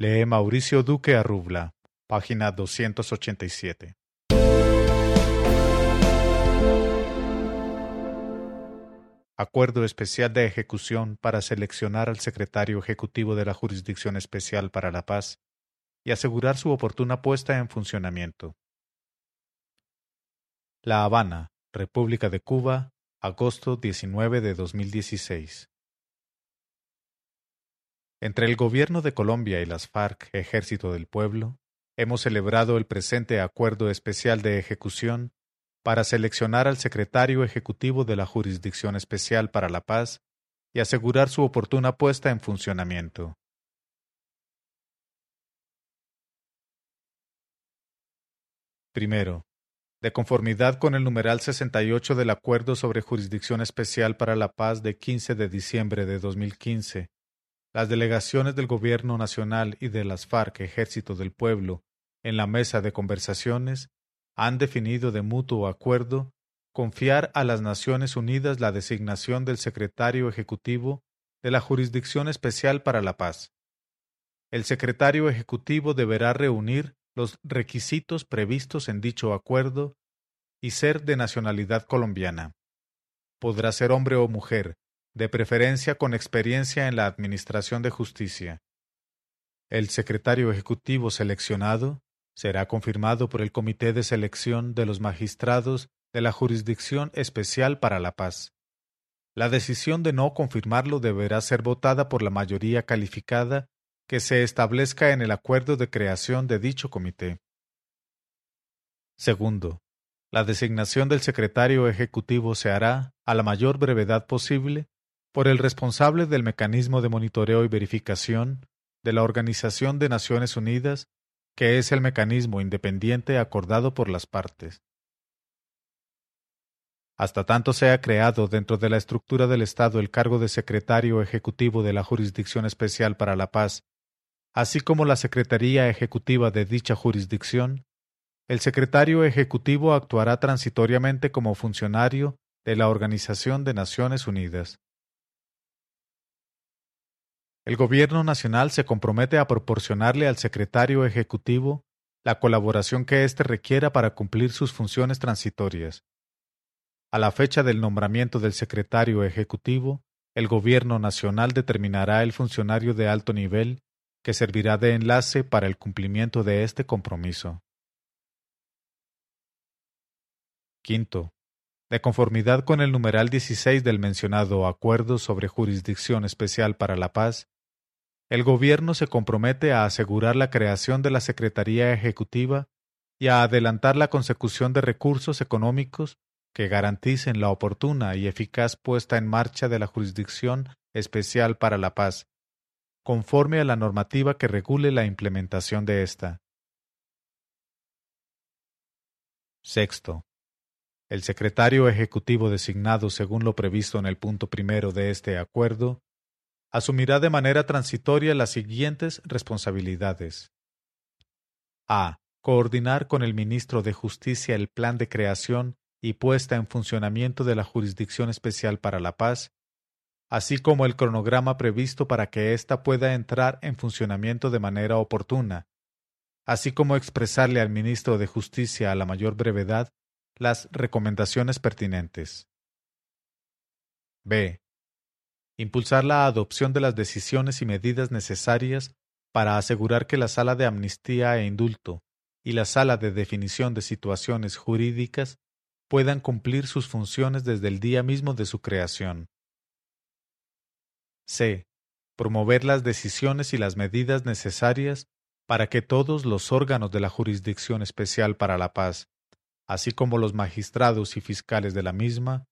Lee Mauricio Duque Arrubla, página 287. Acuerdo especial de ejecución para seleccionar al secretario ejecutivo de la Jurisdicción Especial para la Paz y asegurar su oportuna puesta en funcionamiento. La Habana, República de Cuba, agosto 19 de 2016. Entre el Gobierno de Colombia y las FARC, Ejército del Pueblo, hemos celebrado el presente Acuerdo Especial de Ejecución para seleccionar al Secretario Ejecutivo de la Jurisdicción Especial para la Paz y asegurar su oportuna puesta en funcionamiento. Primero, de conformidad con el numeral 68 del Acuerdo sobre Jurisdicción Especial para la Paz de 15 de diciembre de 2015, las delegaciones del Gobierno Nacional y de las FARC Ejército del Pueblo en la mesa de conversaciones han definido de mutuo acuerdo confiar a las Naciones Unidas la designación del secretario ejecutivo de la Jurisdicción Especial para la Paz. El secretario ejecutivo deberá reunir los requisitos previstos en dicho acuerdo y ser de nacionalidad colombiana. Podrá ser hombre o mujer, de preferencia con experiencia en la Administración de Justicia. El secretario ejecutivo seleccionado será confirmado por el Comité de Selección de los Magistrados de la Jurisdicción Especial para la Paz. La decisión de no confirmarlo deberá ser votada por la mayoría calificada que se establezca en el acuerdo de creación de dicho comité. Segundo, la designación del secretario ejecutivo se hará, a la mayor brevedad posible, por el responsable del mecanismo de monitoreo y verificación de la Organización de Naciones Unidas, que es el mecanismo independiente acordado por las partes. Hasta tanto sea creado dentro de la estructura del Estado el cargo de secretario ejecutivo de la Jurisdicción Especial para la Paz, así como la Secretaría Ejecutiva de dicha jurisdicción, el secretario ejecutivo actuará transitoriamente como funcionario de la Organización de Naciones Unidas. El Gobierno Nacional se compromete a proporcionarle al secretario ejecutivo la colaboración que éste requiera para cumplir sus funciones transitorias. A la fecha del nombramiento del secretario ejecutivo, el Gobierno Nacional determinará el funcionario de alto nivel que servirá de enlace para el cumplimiento de este compromiso. Quinto, de conformidad con el numeral 16 del mencionado Acuerdo sobre Jurisdicción Especial para la Paz, el Gobierno se compromete a asegurar la creación de la Secretaría Ejecutiva y a adelantar la consecución de recursos económicos que garanticen la oportuna y eficaz puesta en marcha de la Jurisdicción Especial para la Paz, conforme a la normativa que regule la implementación de ésta. Sexto. El secretario ejecutivo designado según lo previsto en el punto primero de este acuerdo asumirá de manera transitoria las siguientes responsabilidades. A. Coordinar con el ministro de Justicia el plan de creación y puesta en funcionamiento de la Jurisdicción Especial para la Paz, así como el cronograma previsto para que ésta pueda entrar en funcionamiento de manera oportuna, así como expresarle al ministro de Justicia a la mayor brevedad las recomendaciones pertinentes. B impulsar la adopción de las decisiones y medidas necesarias para asegurar que la Sala de Amnistía e Indulto y la Sala de Definición de Situaciones Jurídicas puedan cumplir sus funciones desde el día mismo de su creación. C. Promover las decisiones y las medidas necesarias para que todos los órganos de la Jurisdicción Especial para la Paz, así como los magistrados y fiscales de la misma,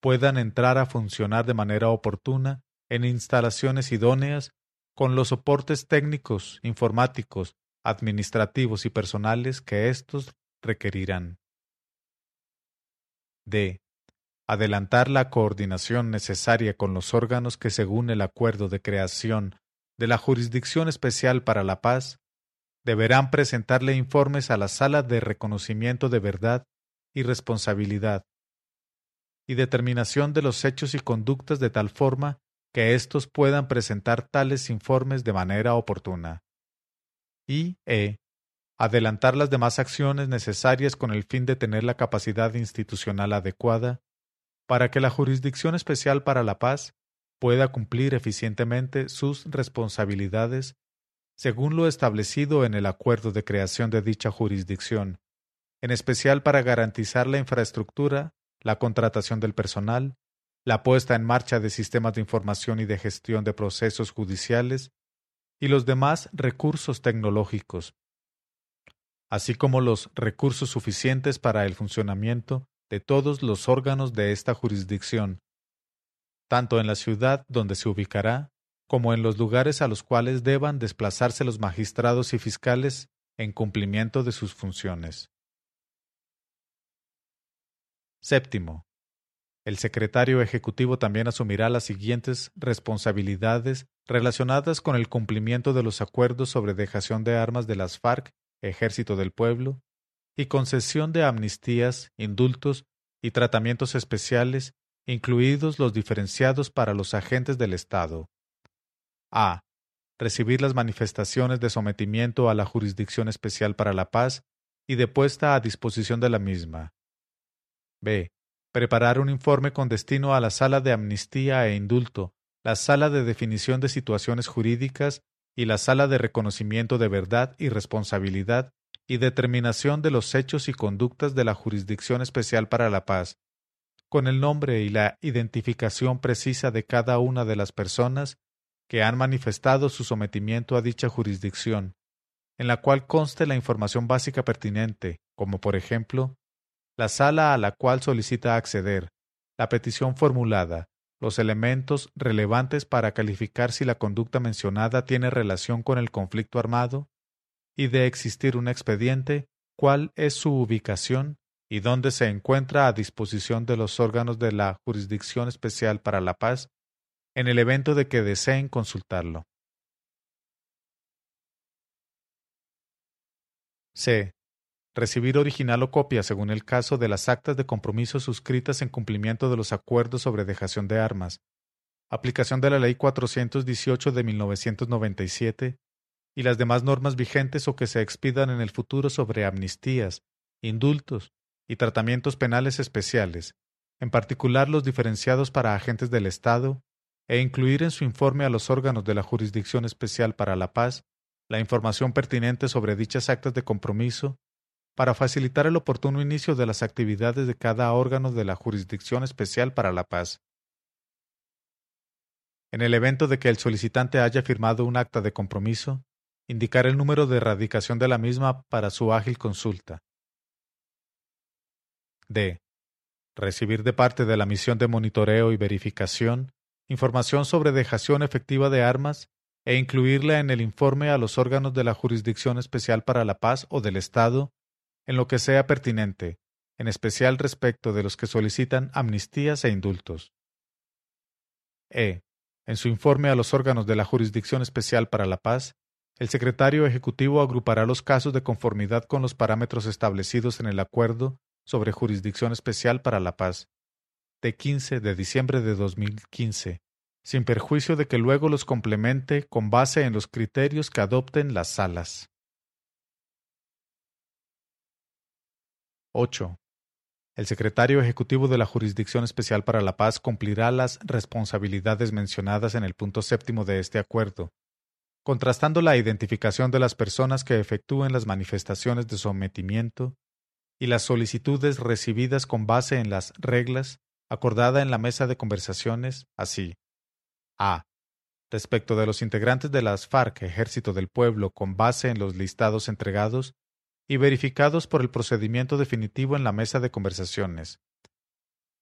puedan entrar a funcionar de manera oportuna en instalaciones idóneas con los soportes técnicos, informáticos, administrativos y personales que éstos requerirán. D. Adelantar la coordinación necesaria con los órganos que según el acuerdo de creación de la Jurisdicción Especial para la Paz deberán presentarle informes a la Sala de Reconocimiento de Verdad y Responsabilidad y determinación de los hechos y conductas de tal forma que éstos puedan presentar tales informes de manera oportuna. Y E. Adelantar las demás acciones necesarias con el fin de tener la capacidad institucional adecuada para que la Jurisdicción Especial para la Paz pueda cumplir eficientemente sus responsabilidades según lo establecido en el acuerdo de creación de dicha jurisdicción, en especial para garantizar la infraestructura, la contratación del personal, la puesta en marcha de sistemas de información y de gestión de procesos judiciales y los demás recursos tecnológicos, así como los recursos suficientes para el funcionamiento de todos los órganos de esta jurisdicción, tanto en la ciudad donde se ubicará como en los lugares a los cuales deban desplazarse los magistrados y fiscales en cumplimiento de sus funciones. Séptimo. El secretario ejecutivo también asumirá las siguientes responsabilidades relacionadas con el cumplimiento de los acuerdos sobre dejación de armas de las FARC, Ejército del Pueblo, y concesión de amnistías, indultos y tratamientos especiales, incluidos los diferenciados para los agentes del Estado. A. Recibir las manifestaciones de sometimiento a la Jurisdicción Especial para la Paz y de puesta a disposición de la misma. B. Preparar un informe con destino a la Sala de Amnistía e Indulto, la Sala de Definición de Situaciones Jurídicas y la Sala de Reconocimiento de Verdad y Responsabilidad y Determinación de los Hechos y Conductas de la Jurisdicción Especial para la Paz, con el nombre y la identificación precisa de cada una de las personas que han manifestado su sometimiento a dicha jurisdicción, en la cual conste la información básica pertinente, como por ejemplo, la sala a la cual solicita acceder, la petición formulada, los elementos relevantes para calificar si la conducta mencionada tiene relación con el conflicto armado, y de existir un expediente, cuál es su ubicación y dónde se encuentra a disposición de los órganos de la Jurisdicción Especial para la Paz en el evento de que deseen consultarlo. C. Recibir original o copia, según el caso, de las actas de compromiso suscritas en cumplimiento de los acuerdos sobre dejación de armas, aplicación de la Ley 418 de 1997 y las demás normas vigentes o que se expidan en el futuro sobre amnistías, indultos y tratamientos penales especiales, en particular los diferenciados para agentes del Estado, e incluir en su informe a los órganos de la Jurisdicción Especial para la Paz la información pertinente sobre dichas actas de compromiso para facilitar el oportuno inicio de las actividades de cada órgano de la Jurisdicción Especial para la Paz. En el evento de que el solicitante haya firmado un acta de compromiso, indicar el número de erradicación de la misma para su ágil consulta. D. Recibir de parte de la misión de monitoreo y verificación información sobre dejación efectiva de armas e incluirla en el informe a los órganos de la Jurisdicción Especial para la Paz o del Estado en lo que sea pertinente, en especial respecto de los que solicitan amnistías e indultos. E. En su informe a los órganos de la Jurisdicción Especial para la Paz, el secretario ejecutivo agrupará los casos de conformidad con los parámetros establecidos en el Acuerdo sobre Jurisdicción Especial para la Paz, de 15 de diciembre de 2015, sin perjuicio de que luego los complemente con base en los criterios que adopten las salas. 8. El secretario ejecutivo de la Jurisdicción Especial para la Paz cumplirá las responsabilidades mencionadas en el punto séptimo de este acuerdo, contrastando la identificación de las personas que efectúen las manifestaciones de sometimiento y las solicitudes recibidas con base en las reglas acordada en la mesa de conversaciones así. A. Respecto de los integrantes de las FARC Ejército del Pueblo con base en los listados entregados y verificados por el procedimiento definitivo en la mesa de conversaciones.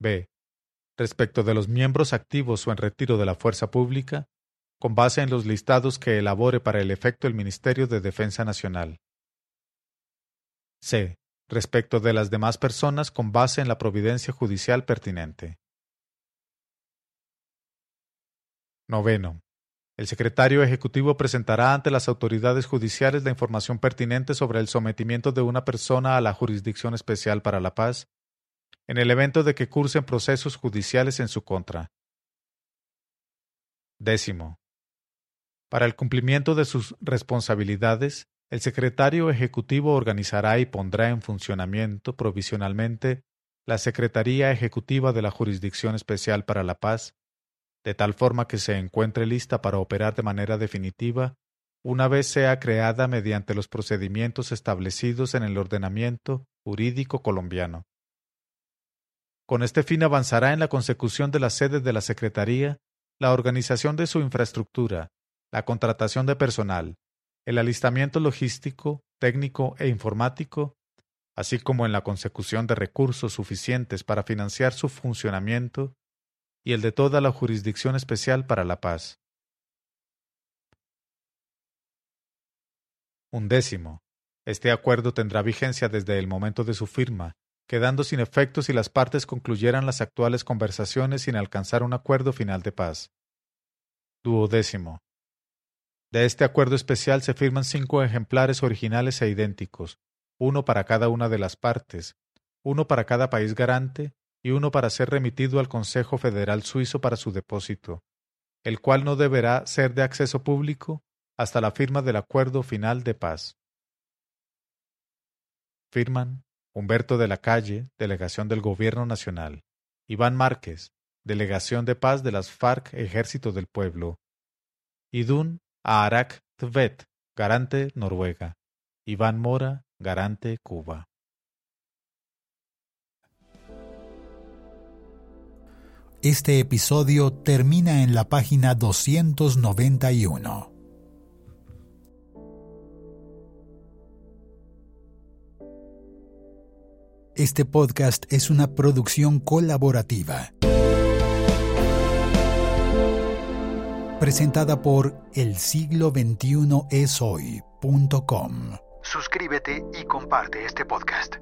B. Respecto de los miembros activos o en retiro de la fuerza pública, con base en los listados que elabore para el efecto el Ministerio de Defensa Nacional. C respecto de las demás personas con base en la providencia judicial pertinente. Noveno. El secretario ejecutivo presentará ante las autoridades judiciales la información pertinente sobre el sometimiento de una persona a la Jurisdicción Especial para la Paz, en el evento de que cursen procesos judiciales en su contra. Décimo. Para el cumplimiento de sus responsabilidades, El secretario ejecutivo organizará y pondrá en funcionamiento provisionalmente la Secretaría Ejecutiva de la Jurisdicción Especial para la Paz, de tal forma que se encuentre lista para operar de manera definitiva una vez sea creada mediante los procedimientos establecidos en el ordenamiento jurídico colombiano. Con este fin avanzará en la consecución de la sede de la Secretaría, la organización de su infraestructura, la contratación de personal, el alistamiento logístico, técnico e informático, así como en la consecución de recursos suficientes para financiar su funcionamiento y el de toda la Jurisdicción Especial para la Paz. Undécimo. Este acuerdo tendrá vigencia desde el momento de su firma, quedando sin efecto si las partes concluyeran las actuales conversaciones sin alcanzar un acuerdo final de paz. Duodécimo. De este acuerdo especial se firman cinco ejemplares originales e idénticos, uno para cada una de las partes, uno para cada país garante y uno para ser remitido al Consejo Federal Suizo para su depósito, el cual no deberá ser de acceso público hasta la firma del acuerdo final de paz. Firman Humberto de la Calle, Delegación del Gobierno Nacional, Iván Márquez, Delegación de Paz de las FARC Ejército del Pueblo, Idun Arak Tvet, Garante Noruega. Iván Mora, Garante Cuba. Este episodio termina en la página 291. Este podcast es una producción colaborativa. presentada por el siglo 21 es hoy.com. Suscríbete y comparte este podcast.